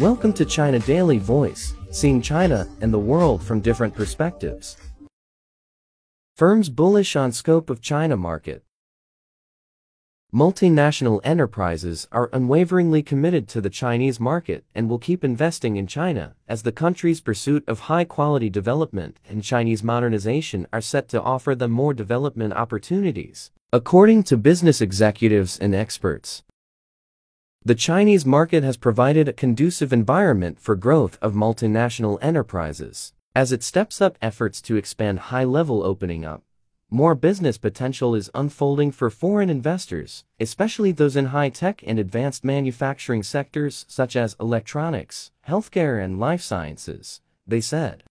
Welcome to China Daily Voice, seeing China and the world from different perspectives. Firms bullish on scope of China market. Multinational enterprises are unwaveringly committed to the Chinese market and will keep investing in China as the country's pursuit of high-quality development and Chinese modernization are set to offer them more development opportunities, according to business executives and experts. The Chinese market has provided a conducive environment for growth of multinational enterprises as it steps up efforts to expand high-level opening up more business potential is unfolding for foreign investors, especially those in high-tech and advanced manufacturing sectors such as electronics, healthcare and life sciences, they said.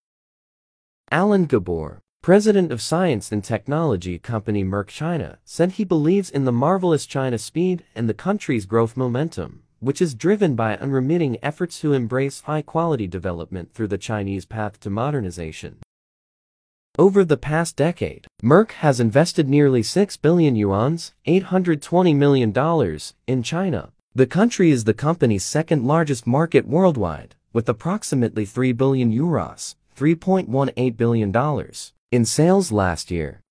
Allan Gabor, president of science and technology company Merck China, said he believes in the marvelous China speed and the country's growth momentum, which is driven by unremitting efforts to embrace high-quality development through the Chinese path to modernization. Over the past decade, Merck has invested nearly 6 billion yuans, $820 million, in China. The country is the company's second largest market worldwide, with approximately 3 billion euros, $3.18 billion, in sales last year.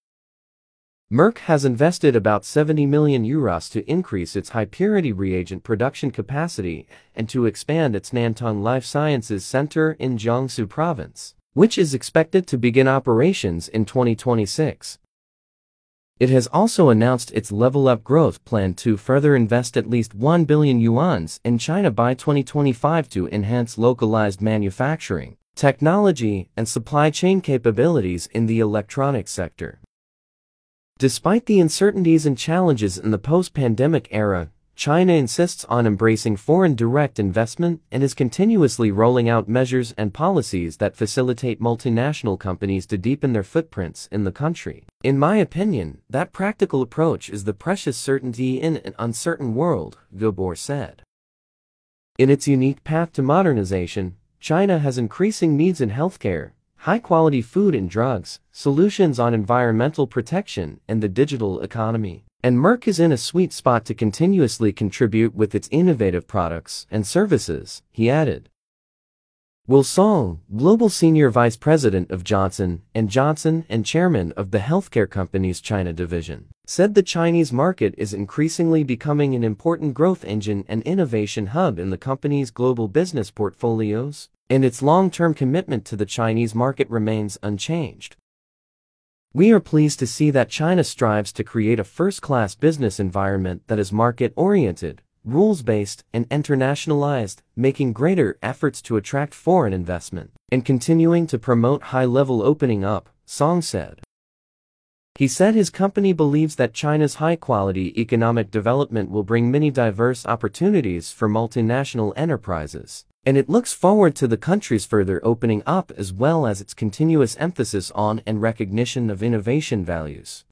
Merck has invested about 70 million euros to increase its high-purity reagent production capacity and to expand its Nantong Life Sciences Center in Jiangsu Province which is expected to begin operations in 2026. It has also announced its Level Up growth plan to further invest at least 1 billion yuans in China by 2025 to enhance localized manufacturing, technology, and supply chain capabilities in the electronics sector. Despite the uncertainties and challenges in the post-pandemic era, China insists on embracing foreign direct investment and is continuously rolling out measures and policies that facilitate multinational companies to deepen their footprints in the country. In my opinion, that practical approach is the precious certainty in an uncertain world, Gabor said. In its unique path to modernization, China has increasing needs in healthcare, high-quality food and drugs, solutions on environmental protection, and the digital economy. And Merck is in a sweet spot to continuously contribute with its innovative products and services, he added. Will Song, Global Senior Vice President of Johnson & Johnson and Chairman of the healthcare company's China division, said the Chinese market is increasingly becoming an important growth engine and innovation hub in the company's global business portfolios, and its long-term commitment to the Chinese market remains unchanged. We are pleased to see that China strives to create a first-class business environment that is market-oriented, rules-based, and internationalized, making greater efforts to attract foreign investment, and continuing to promote high-level opening up, Song said. He said his company believes that China's high-quality economic development will bring many diverse opportunities for multinational enterprises and it looks forward to the country's further opening up as well as its continuous emphasis on and recognition of innovation values.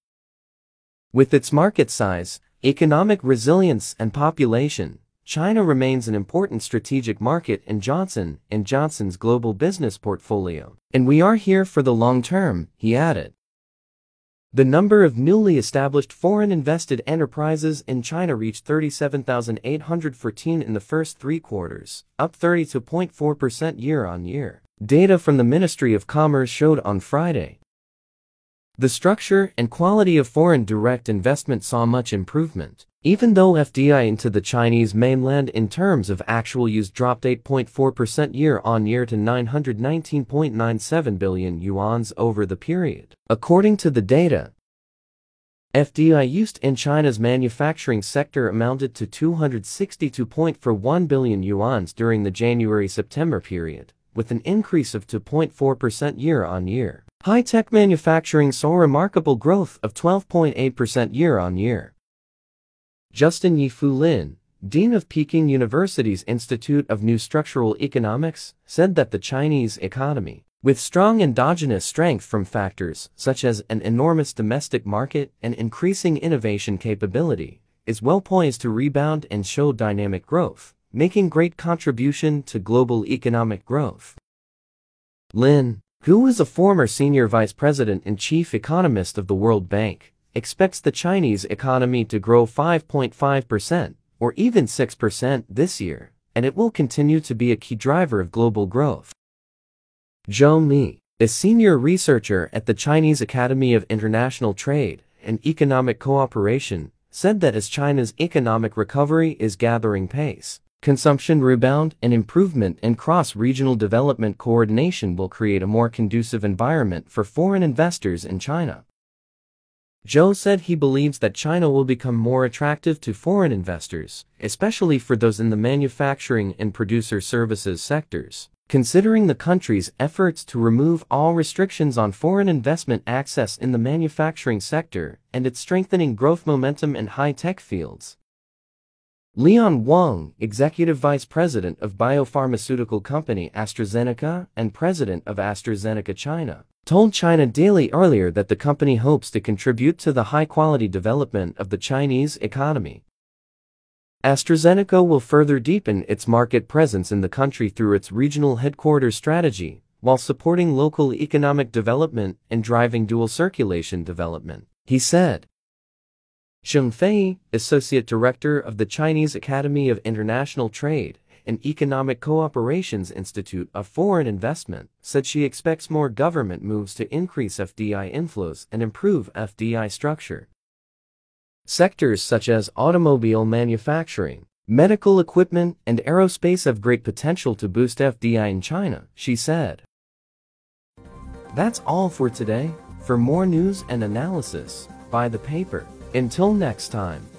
With its market size, economic resilience and population, China remains an important strategic market in Johnson & Johnson's global business portfolio. And we are here for the long term, he added. The number of newly established foreign invested enterprises in China reached 37,814 in the first three quarters, up 32.4% year on year. Data from the Ministry of Commerce showed on Friday. The structure and quality of foreign direct investment saw much improvement, even though FDI into the Chinese mainland in terms of actual use dropped 8.4% year on year to 919.97 billion yuans over the period. According to the data, FDI used in China's manufacturing sector amounted to 262.41 billion yuans during the January-September period, with an increase of 2.4% year on year. High-tech manufacturing saw remarkable growth of 12.8% year on year. Justin Yifu Lin, Dean of Peking University's Institute of New Structural Economics, said that the Chinese economy with strong endogenous strength from factors such as an enormous domestic market and increasing innovation capability, is well poised to rebound and show dynamic growth, making great contribution to global economic growth. Lin, who is a former senior vice president and chief economist of the World Bank, expects the Chinese economy to grow 5.5% or even 6% this year, and it will continue to be a key driver of global growth. Zhou Mi, a senior researcher at the Chinese Academy of International Trade and Economic Cooperation, said that as China's economic recovery is gathering pace, consumption rebound and improvement in cross-regional development coordination will create a more conducive environment for foreign investors in China. Zhou said he believes that China will become more attractive to foreign investors, especially for those in the manufacturing and producer services sectors, considering the country's efforts to remove all restrictions on foreign investment access in the manufacturing sector and its strengthening growth momentum in high-tech fields. Leon Wang, Executive Vice President of biopharmaceutical company AstraZeneca and President of AstraZeneca China, told China Daily earlier that the company hopes to contribute to the high-quality development of the Chinese economy. AstraZeneca will further deepen its market presence in the country through its regional headquarters strategy, while supporting local economic development and driving dual circulation development, he said. Zheng Fei, Associate Director of the Chinese Academy of International Trade, and Economic Cooperations Institute of Foreign Investment, said she expects more government moves to increase FDI inflows and improve FDI structure. Sectors such as automobile manufacturing, medical equipment, and aerospace have great potential to boost FDI in China, she said. That's all for today. For more news and analysis, buy the paper. Until next time.